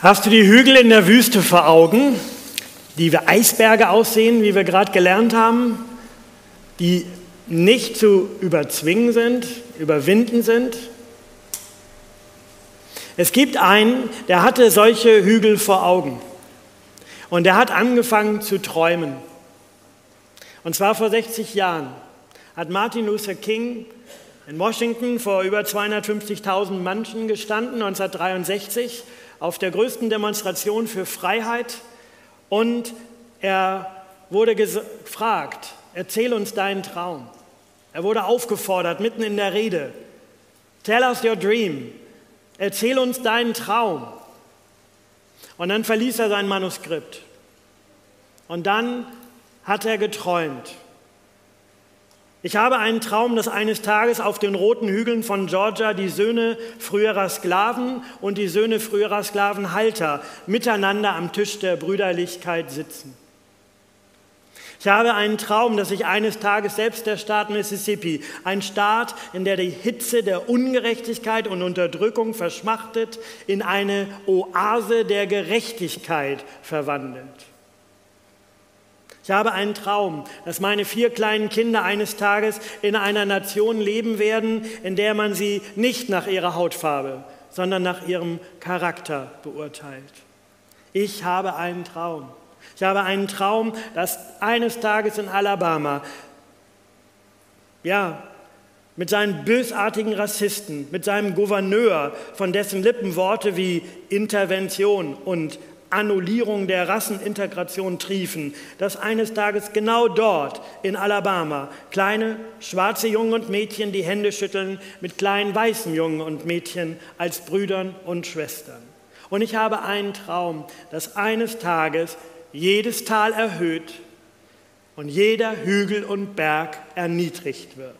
Hast du die Hügel in der Wüste vor Augen, die wie Eisberge aussehen, wie wir gerade gelernt haben, die nicht zu überzwingen sind, überwinden sind? Es gibt einen, der hatte solche Hügel vor Augen und der hat angefangen zu träumen. Und zwar vor 60 Jahren hat Martin Luther King in Washington vor über 250.000 Menschen gestanden, 1963 auf der größten Demonstration für Freiheit und er wurde gefragt, erzähl uns deinen Traum. Er wurde aufgefordert, mitten in der Rede, tell us your dream, erzähl uns deinen Traum. Und dann verließ er sein Manuskript. Und dann hat er geträumt. Ich habe einen Traum, dass eines Tages auf den roten Hügeln von Georgia die Söhne früherer Sklaven und die Söhne früherer Sklavenhalter miteinander am Tisch der Brüderlichkeit sitzen. Ich habe einen Traum, dass ich eines Tages selbst der Staat Mississippi, ein Staat, in der die Hitze der Ungerechtigkeit und Unterdrückung verschmachtet, in eine Oase der Gerechtigkeit verwandelt. Ich habe einen Traum, dass meine vier kleinen Kinder eines Tages in einer Nation leben werden, in der man sie nicht nach ihrer Hautfarbe, sondern nach ihrem Charakter beurteilt. Ich habe einen Traum. Ich habe einen Traum, dass eines Tages in Alabama, ja, mit seinen bösartigen Rassisten, mit seinem Gouverneur, von dessen Lippen Worte wie Intervention und Annullierung der Rassenintegration triefen, dass eines Tages genau dort in Alabama kleine schwarze Jungen und Mädchen die Hände schütteln mit kleinen weißen Jungen und Mädchen als Brüdern und Schwestern. Und ich habe einen Traum, dass eines Tages jedes Tal erhöht und jeder Hügel und Berg erniedrigt wird.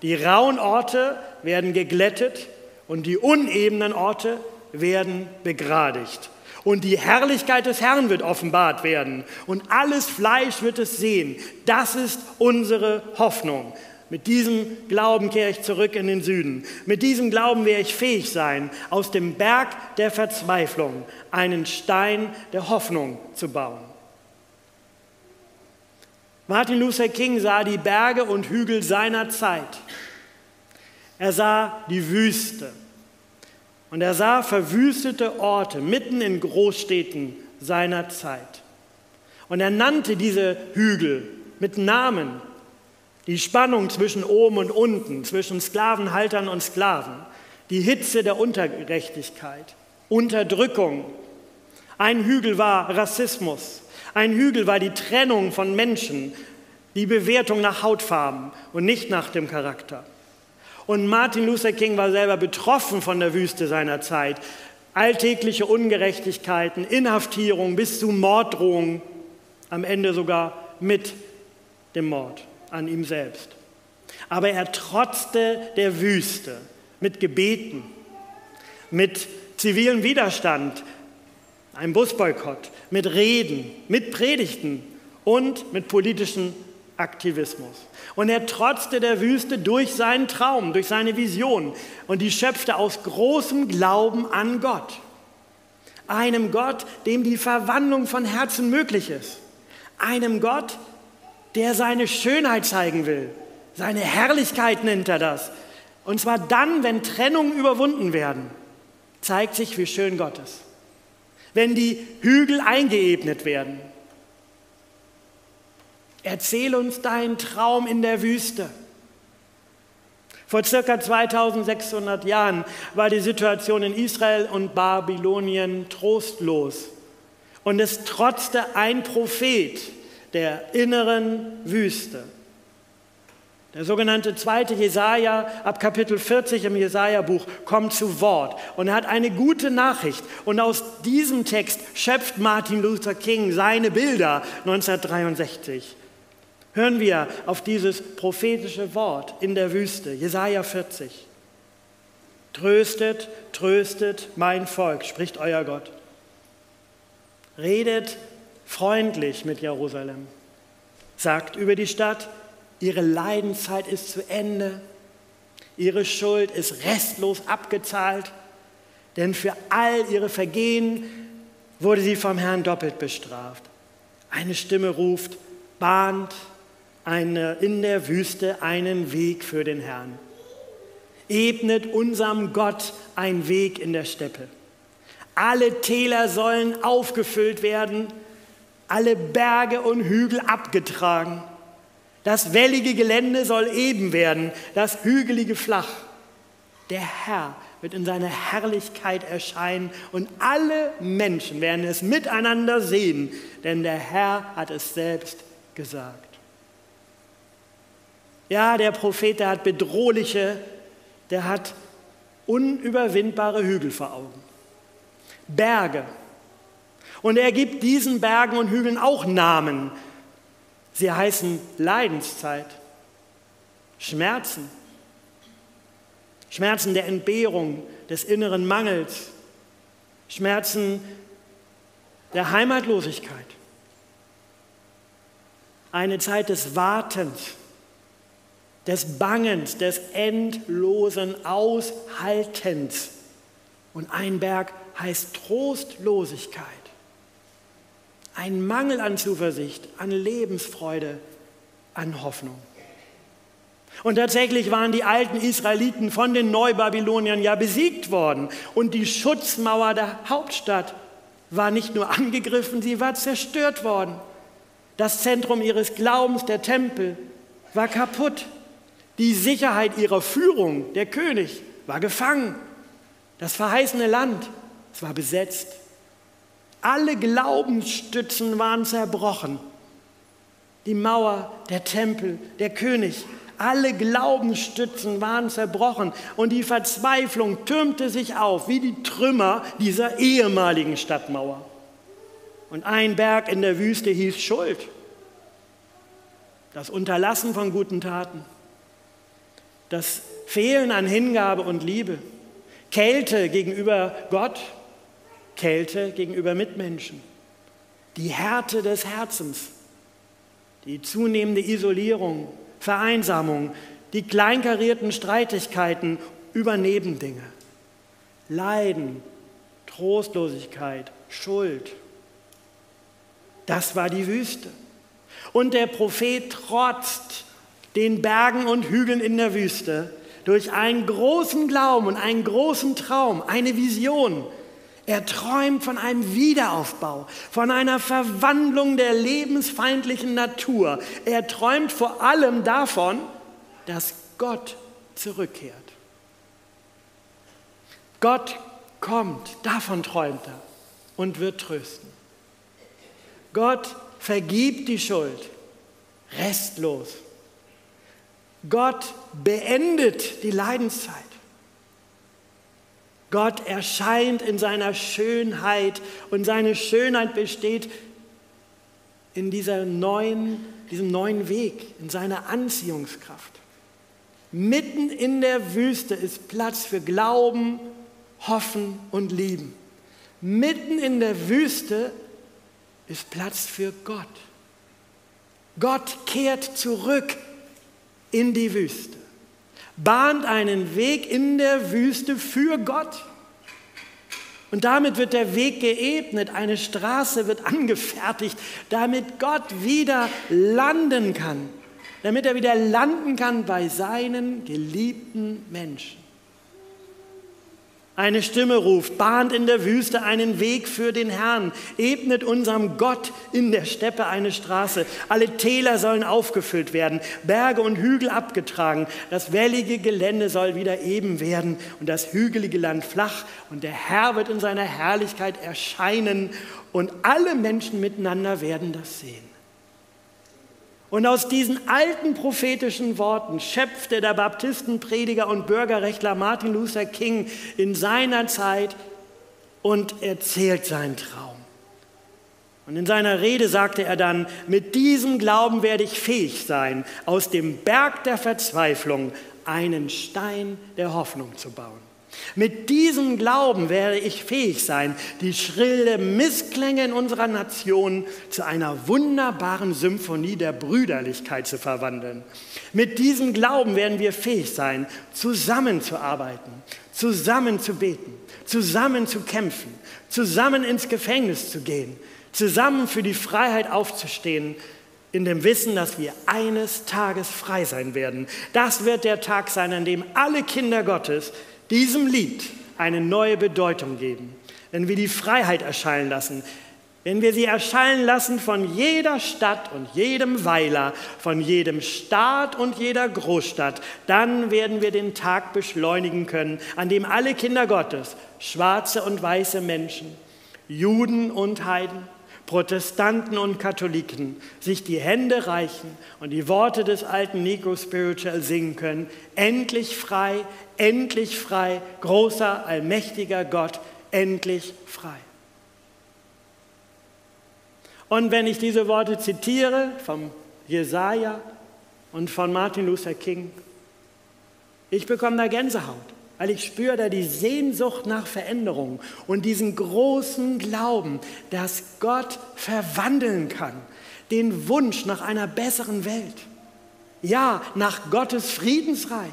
Die rauen Orte werden geglättet und die unebenen Orte werden begradigt und die Herrlichkeit des Herrn wird offenbart werden und alles Fleisch wird es sehen. Das ist unsere Hoffnung. Mit diesem Glauben kehre ich zurück in den Süden. Mit diesem Glauben werde ich fähig sein, aus dem Berg der Verzweiflung einen Stein der Hoffnung zu bauen. Martin Luther King sah die Berge und Hügel seiner Zeit. Er sah die Wüste. Und er sah verwüstete Orte mitten in Großstädten seiner Zeit. Und er nannte diese Hügel mit Namen. Die Spannung zwischen oben und unten, zwischen Sklavenhaltern und Sklaven, die Hitze der Ungerechtigkeit, Unterdrückung. Ein Hügel war Rassismus, ein Hügel war die Trennung von Menschen, die Bewertung nach Hautfarben und nicht nach dem Charakter. Und Martin Luther King war selber betroffen von der Wüste seiner Zeit. Alltägliche Ungerechtigkeiten, Inhaftierung bis zu Morddrohungen, am Ende sogar mit dem Mord an ihm selbst. Aber er trotzte der Wüste mit Gebeten, mit zivilem Widerstand, einem Busboykott, mit Reden, mit Predigten und mit politischen Aktivismus. Und er trotzte der Wüste durch seinen Traum, durch seine Vision und die schöpfte aus großem Glauben an Gott. Einem Gott, dem die Verwandlung von Herzen möglich ist. Einem Gott, der seine Schönheit zeigen will. Seine Herrlichkeit nennt er das. Und zwar dann, wenn Trennungen überwunden werden, zeigt sich, wie schön Gott ist. Wenn die Hügel eingeebnet werden, Erzähl uns deinen Traum in der Wüste. Vor circa 2600 Jahren war die Situation in Israel und Babylonien trostlos. Und es trotzte ein Prophet der inneren Wüste. Der sogenannte zweite Jesaja ab Kapitel 40 im Jesaja-Buch kommt zu Wort und er hat eine gute Nachricht. Und aus diesem Text schöpft Martin Luther King seine Bilder 1963 hören wir auf dieses prophetische Wort in der Wüste, Jesaja 40. Tröstet, tröstet mein Volk, spricht euer Gott. Redet freundlich mit Jerusalem. Sagt über die Stadt, ihre Leidenszeit ist zu Ende, ihre Schuld ist restlos abgezahlt, denn für all ihre Vergehen wurde sie vom Herrn doppelt bestraft. Eine Stimme ruft, bahnt eine, in der Wüste einen Weg für den Herrn. Ebnet unserem Gott einen Weg in der Steppe. Alle Täler sollen aufgefüllt werden, alle Berge und Hügel abgetragen. Das wellige Gelände soll eben werden, das hügelige flach. Der Herr wird in seiner Herrlichkeit erscheinen und alle Menschen werden es miteinander sehen, denn der Herr hat es selbst gesagt. Ja, der Prophet, der hat bedrohliche, der hat unüberwindbare Hügel vor Augen. Berge. Und er gibt diesen Bergen und Hügeln auch Namen. Sie heißen Leidenszeit, Schmerzen, Schmerzen der Entbehrung, des inneren Mangels, Schmerzen der Heimatlosigkeit, eine Zeit des Wartens, des Bangens, des endlosen Aushaltens. Und ein Berg heißt Trostlosigkeit, ein Mangel an Zuversicht, an Lebensfreude, an Hoffnung. Und tatsächlich waren die alten Israeliten von den Neubabyloniern ja besiegt worden. Und die Schutzmauer der Hauptstadt war nicht nur angegriffen, sie war zerstört worden. Das Zentrum ihres Glaubens, der Tempel, war kaputt. Die Sicherheit ihrer Führung, der König, war gefangen. Das verheißene Land, es war besetzt. Alle Glaubensstützen waren zerbrochen. Die Mauer, der Tempel, der König alle Glaubensstützen waren zerbrochen und die Verzweiflung türmte sich auf wie die Trümmer dieser ehemaligen Stadtmauer. Und ein Berg in der Wüste hieß Schuld. Das Unterlassen von guten Taten, das Fehlen an Hingabe und Liebe, Kälte gegenüber Gott, Kälte gegenüber Mitmenschen, die Härte des Herzens, die zunehmende Isolierung, Vereinsamung, die kleinkarierten Streitigkeiten über Nebendinge, Leiden, Trostlosigkeit, Schuld. Das war die Wüste. Und der Prophet trotzt den Bergen und Hügeln in der Wüste durch einen großen Glauben und einen großen Traum, eine Vision, er träumt von einem Wiederaufbau, von einer Verwandlung der lebensfeindlichen Natur. Er träumt vor allem davon, dass Gott zurückkehrt. Gott kommt, davon träumt er und wird trösten. Gott vergibt die Schuld restlos. Gott beendet die Leidenszeit. Gott erscheint in seiner Schönheit und seine Schönheit besteht in dieser neuen, diesem neuen Weg, in seiner Anziehungskraft. Mitten in der Wüste ist Platz für Glauben, Hoffen und Lieben. Mitten in der Wüste ist Platz für Gott. Gott kehrt zurück in die Wüste bahnt einen Weg in der Wüste für Gott. Und damit wird der Weg geebnet, eine Straße wird angefertigt, damit Gott wieder landen kann, damit er wieder landen kann bei seinen geliebten Menschen. Eine Stimme ruft, bahnt in der Wüste einen Weg für den Herrn, ebnet unserem Gott in der Steppe eine Straße. Alle Täler sollen aufgefüllt werden, Berge und Hügel abgetragen. Das wellige Gelände soll wieder eben werden und das hügelige Land flach. Und der Herr wird in seiner Herrlichkeit erscheinen und alle Menschen miteinander werden das sehen. Und aus diesen alten prophetischen Worten schöpfte der Baptistenprediger und Bürgerrechtler Martin Luther King in seiner Zeit und erzählt seinen Traum. Und in seiner Rede sagte er dann, mit diesem Glauben werde ich fähig sein, aus dem Berg der Verzweiflung einen Stein der Hoffnung zu bauen. Mit diesem Glauben werde ich fähig sein, die schrille Missklänge in unserer Nation zu einer wunderbaren Symphonie der Brüderlichkeit zu verwandeln. Mit diesem Glauben werden wir fähig sein, zusammenzuarbeiten, zusammen zu beten, zusammen zu kämpfen, zusammen ins Gefängnis zu gehen, zusammen für die Freiheit aufzustehen, in dem Wissen, dass wir eines Tages frei sein werden. Das wird der Tag sein, an dem alle Kinder Gottes diesem Lied eine neue Bedeutung geben. Wenn wir die Freiheit erscheinen lassen, wenn wir sie erscheinen lassen von jeder Stadt und jedem Weiler, von jedem Staat und jeder Großstadt, dann werden wir den Tag beschleunigen können, an dem alle Kinder Gottes, schwarze und weiße Menschen, Juden und Heiden, Protestanten und Katholiken sich die Hände reichen und die Worte des alten Nico Spiritual singen können. Endlich frei, endlich frei, großer, allmächtiger Gott, endlich frei. Und wenn ich diese Worte zitiere vom Jesaja und von Martin Luther King, ich bekomme da Gänsehaut weil ich spüre da die Sehnsucht nach Veränderung und diesen großen Glauben, dass Gott verwandeln kann, den Wunsch nach einer besseren Welt, ja, nach Gottes Friedensreich.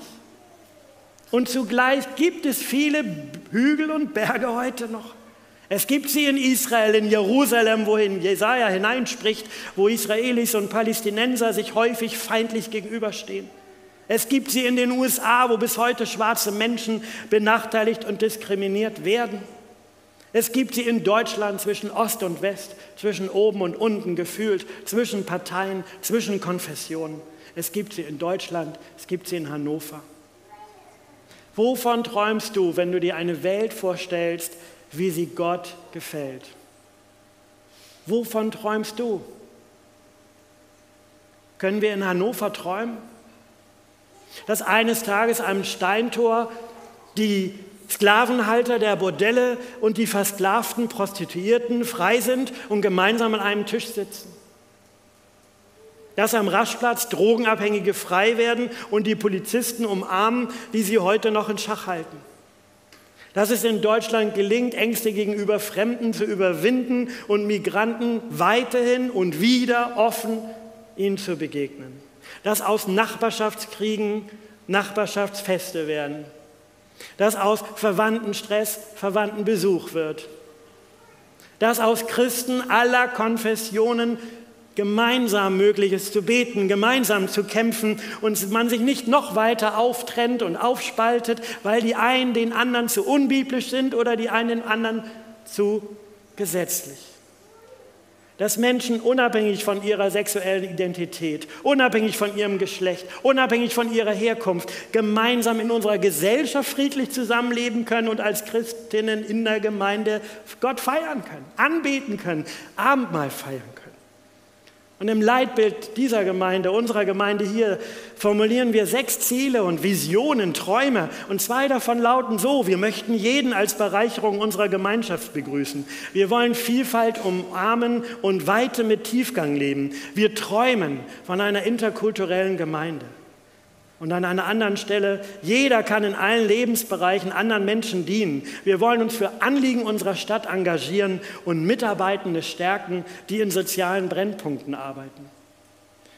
Und zugleich gibt es viele Hügel und Berge heute noch. Es gibt sie in Israel, in Jerusalem, wohin Jesaja hineinspricht, wo Israelis und Palästinenser sich häufig feindlich gegenüberstehen. Es gibt sie in den USA, wo bis heute schwarze Menschen benachteiligt und diskriminiert werden. Es gibt sie in Deutschland zwischen Ost und West, zwischen oben und unten gefühlt, zwischen Parteien, zwischen Konfessionen. Es gibt sie in Deutschland, es gibt sie in Hannover. Wovon träumst du, wenn du dir eine Welt vorstellst, wie sie Gott gefällt? Wovon träumst du? Können wir in Hannover träumen? Dass eines Tages am Steintor die Sklavenhalter der Bordelle und die versklavten Prostituierten frei sind und gemeinsam an einem Tisch sitzen. Dass am Raschplatz Drogenabhängige frei werden und die Polizisten umarmen, die sie heute noch in Schach halten. Dass es in Deutschland gelingt, Ängste gegenüber Fremden zu überwinden und Migranten weiterhin und wieder offen ihnen zu begegnen dass aus Nachbarschaftskriegen Nachbarschaftsfeste werden, dass aus Verwandtenstress Verwandtenbesuch wird, dass aus Christen aller Konfessionen gemeinsam möglich ist zu beten, gemeinsam zu kämpfen und man sich nicht noch weiter auftrennt und aufspaltet, weil die einen den anderen zu unbiblisch sind oder die einen den anderen zu gesetzlich dass Menschen unabhängig von ihrer sexuellen Identität, unabhängig von ihrem Geschlecht, unabhängig von ihrer Herkunft gemeinsam in unserer Gesellschaft friedlich zusammenleben können und als Christinnen in der Gemeinde Gott feiern können, anbeten können, Abendmahl feiern. Und im Leitbild dieser Gemeinde, unserer Gemeinde hier, formulieren wir sechs Ziele und Visionen, Träume. Und zwei davon lauten so, wir möchten jeden als Bereicherung unserer Gemeinschaft begrüßen. Wir wollen Vielfalt umarmen und Weite mit Tiefgang leben. Wir träumen von einer interkulturellen Gemeinde. Und an einer anderen Stelle, jeder kann in allen Lebensbereichen anderen Menschen dienen. Wir wollen uns für Anliegen unserer Stadt engagieren und Mitarbeitende stärken, die in sozialen Brennpunkten arbeiten.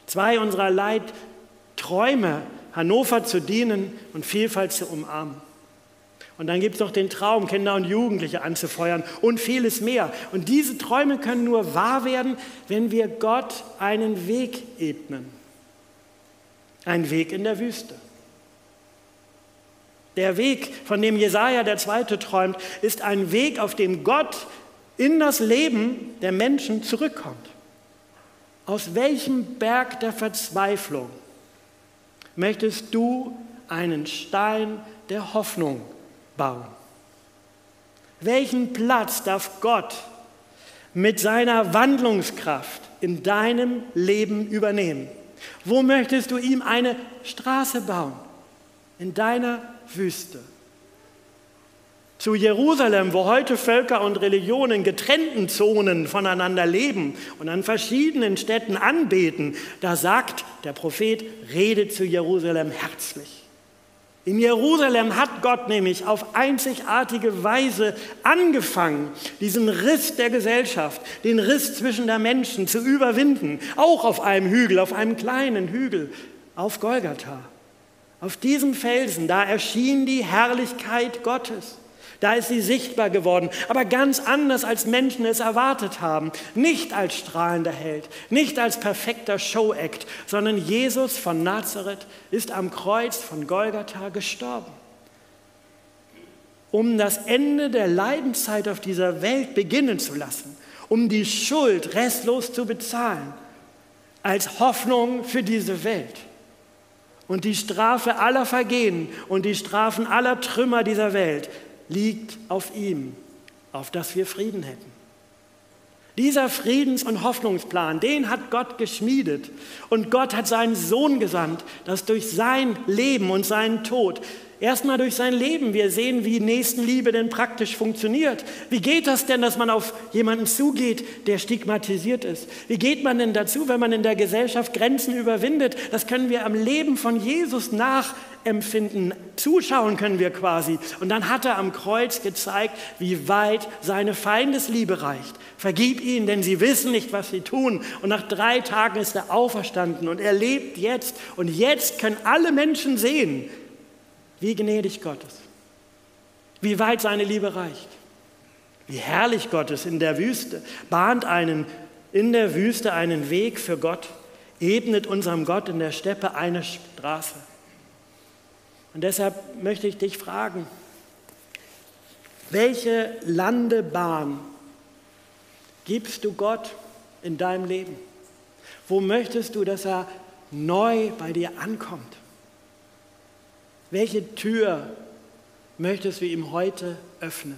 Zwei unserer Leitträume, Hannover zu dienen und Vielfalt zu umarmen. Und dann gibt es noch den Traum, Kinder und Jugendliche anzufeuern und vieles mehr. Und diese Träume können nur wahr werden, wenn wir Gott einen Weg ebnen. Ein Weg in der Wüste. Der Weg, von dem Jesaja der Zweite träumt, ist ein Weg, auf dem Gott in das Leben der Menschen zurückkommt. Aus welchem Berg der Verzweiflung möchtest du einen Stein der Hoffnung bauen? Welchen Platz darf Gott mit seiner Wandlungskraft in deinem Leben übernehmen? Wo möchtest du ihm eine Straße bauen? In deiner Wüste. Zu Jerusalem, wo heute Völker und Religionen getrennten Zonen voneinander leben und an verschiedenen Städten anbeten, da sagt der Prophet, rede zu Jerusalem herzlich. In Jerusalem hat Gott nämlich auf einzigartige Weise angefangen, diesen Riss der Gesellschaft, den Riss zwischen der Menschen zu überwinden, auch auf einem Hügel, auf einem kleinen Hügel, auf Golgatha. Auf diesem Felsen, da erschien die Herrlichkeit Gottes. Da ist sie sichtbar geworden, aber ganz anders, als Menschen es erwartet haben. Nicht als strahlender Held, nicht als perfekter Showact, sondern Jesus von Nazareth ist am Kreuz von Golgatha gestorben. Um das Ende der Leidenszeit auf dieser Welt beginnen zu lassen, um die Schuld restlos zu bezahlen, als Hoffnung für diese Welt. Und die Strafe aller Vergehen und die Strafen aller Trümmer dieser Welt liegt auf ihm, auf dass wir Frieden hätten. Dieser Friedens- und Hoffnungsplan, den hat Gott geschmiedet. Und Gott hat seinen Sohn gesandt, dass durch sein Leben und seinen Tod Erstmal durch sein Leben. Wir sehen, wie Nächstenliebe denn praktisch funktioniert. Wie geht das denn, dass man auf jemanden zugeht, der stigmatisiert ist? Wie geht man denn dazu, wenn man in der Gesellschaft Grenzen überwindet? Das können wir am Leben von Jesus nachempfinden. Zuschauen können wir quasi. Und dann hat er am Kreuz gezeigt, wie weit seine Feindesliebe reicht. Vergib ihnen, denn sie wissen nicht, was sie tun. Und nach drei Tagen ist er auferstanden und er lebt jetzt. Und jetzt können alle Menschen sehen, wie gnädig Gott ist, wie weit seine Liebe reicht, wie herrlich Gott ist in der Wüste, bahnt einen in der Wüste einen Weg für Gott, ebnet unserem Gott in der Steppe eine Straße. Und deshalb möchte ich dich fragen, welche Landebahn gibst du Gott in deinem Leben? Wo möchtest du, dass er neu bei dir ankommt? Welche Tür möchtest du ihm heute öffnen?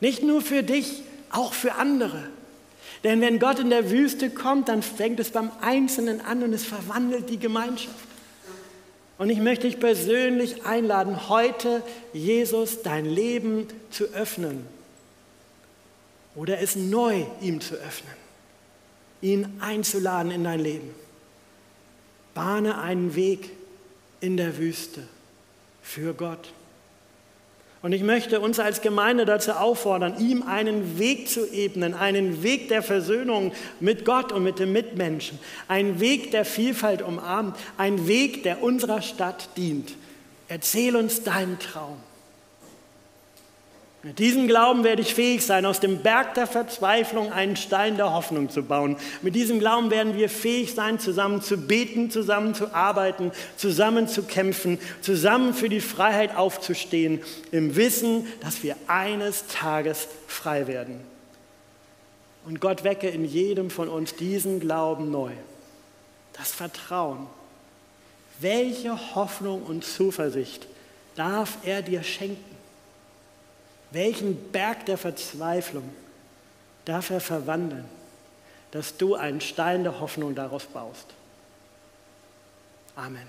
Nicht nur für dich, auch für andere. Denn wenn Gott in der Wüste kommt, dann fängt es beim Einzelnen an und es verwandelt die Gemeinschaft. Und ich möchte dich persönlich einladen, heute Jesus dein Leben zu öffnen oder es neu ihm zu öffnen, ihn einzuladen in dein Leben. Bahne einen Weg in der Wüste für Gott. Und ich möchte uns als Gemeinde dazu auffordern, ihm einen Weg zu ebnen, einen Weg der Versöhnung mit Gott und mit den Mitmenschen, einen Weg der Vielfalt umarmt, einen Weg, der unserer Stadt dient. Erzähl uns deinen Traum. Mit diesem Glauben werde ich fähig sein, aus dem Berg der Verzweiflung einen Stein der Hoffnung zu bauen. Mit diesem Glauben werden wir fähig sein, zusammen zu beten, zusammen zu arbeiten, zusammen zu kämpfen, zusammen für die Freiheit aufzustehen, im Wissen, dass wir eines Tages frei werden. Und Gott wecke in jedem von uns diesen Glauben neu, das Vertrauen. Welche Hoffnung und Zuversicht darf er dir schenken? Welchen Berg der Verzweiflung darf er verwandeln, dass du einen Stein der Hoffnung daraus baust? Amen.